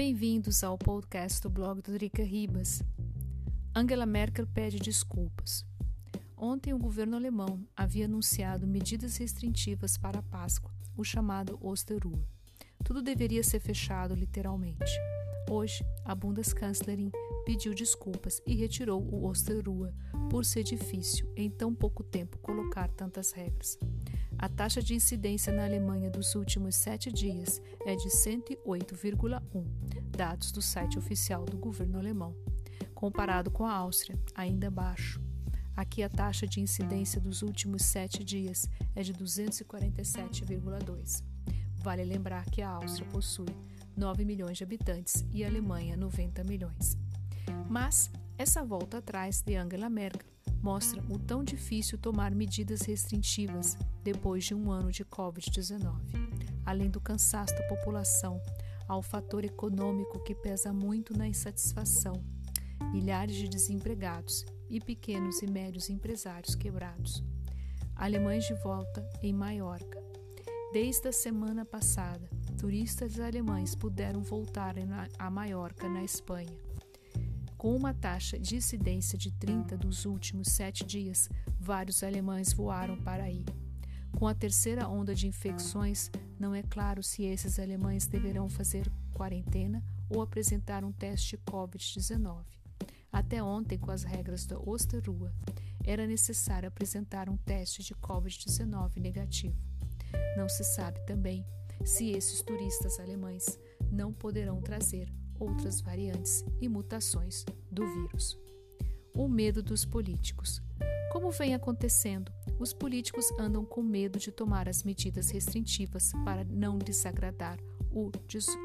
Bem-vindos ao podcast do blog do Drica Ribas. Angela Merkel pede desculpas. Ontem, o governo alemão havia anunciado medidas restritivas para a Páscoa, o chamado Osterruhe. Tudo deveria ser fechado literalmente. Hoje, a Bundeskanzlerin pediu desculpas e retirou o Osterruhe por ser difícil, em tão pouco tempo, colocar tantas regras. A taxa de incidência na Alemanha dos últimos sete dias é de 108,1, dados do site oficial do governo alemão. Comparado com a Áustria, ainda baixo. Aqui a taxa de incidência dos últimos sete dias é de 247,2. Vale lembrar que a Áustria possui 9 milhões de habitantes e a Alemanha 90 milhões. Mas essa volta atrás de Angela Merkel mostra o tão difícil tomar medidas restritivas depois de um ano de Covid-19. Além do cansaço da população, há o fator econômico que pesa muito na insatisfação. Milhares de desempregados e pequenos e médios empresários quebrados. Alemães de volta em Maiorca. Desde a semana passada, turistas alemães puderam voltar a Maiorca, na Espanha. Com uma taxa de incidência de 30 dos últimos sete dias, vários alemães voaram para aí. Com a terceira onda de infecções, não é claro se esses alemães deverão fazer quarentena ou apresentar um teste Covid-19. Até ontem, com as regras da Osterrua, era necessário apresentar um teste de Covid-19 negativo. Não se sabe também se esses turistas alemães não poderão trazer outras variantes e mutações do vírus. O medo dos políticos. Como vem acontecendo, os políticos andam com medo de tomar as medidas restritivas para não desagradar o,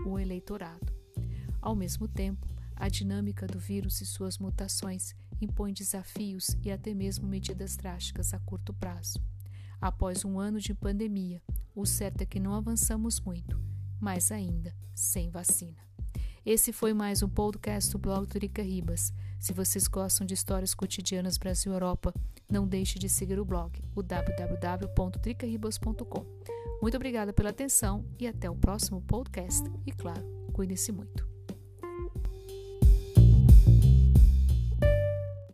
o eleitorado. Ao mesmo tempo, a dinâmica do vírus e suas mutações impõe desafios e até mesmo medidas drásticas a curto prazo. Após um ano de pandemia, o certo é que não avançamos muito, mas ainda sem vacina. Esse foi mais um podcast do blog Turica Ribas. Se vocês gostam de histórias cotidianas Brasil Europa, não deixe de seguir o blog, o www.tricaribas.com. Muito obrigada pela atenção e até o próximo podcast. E claro, cuide-se muito.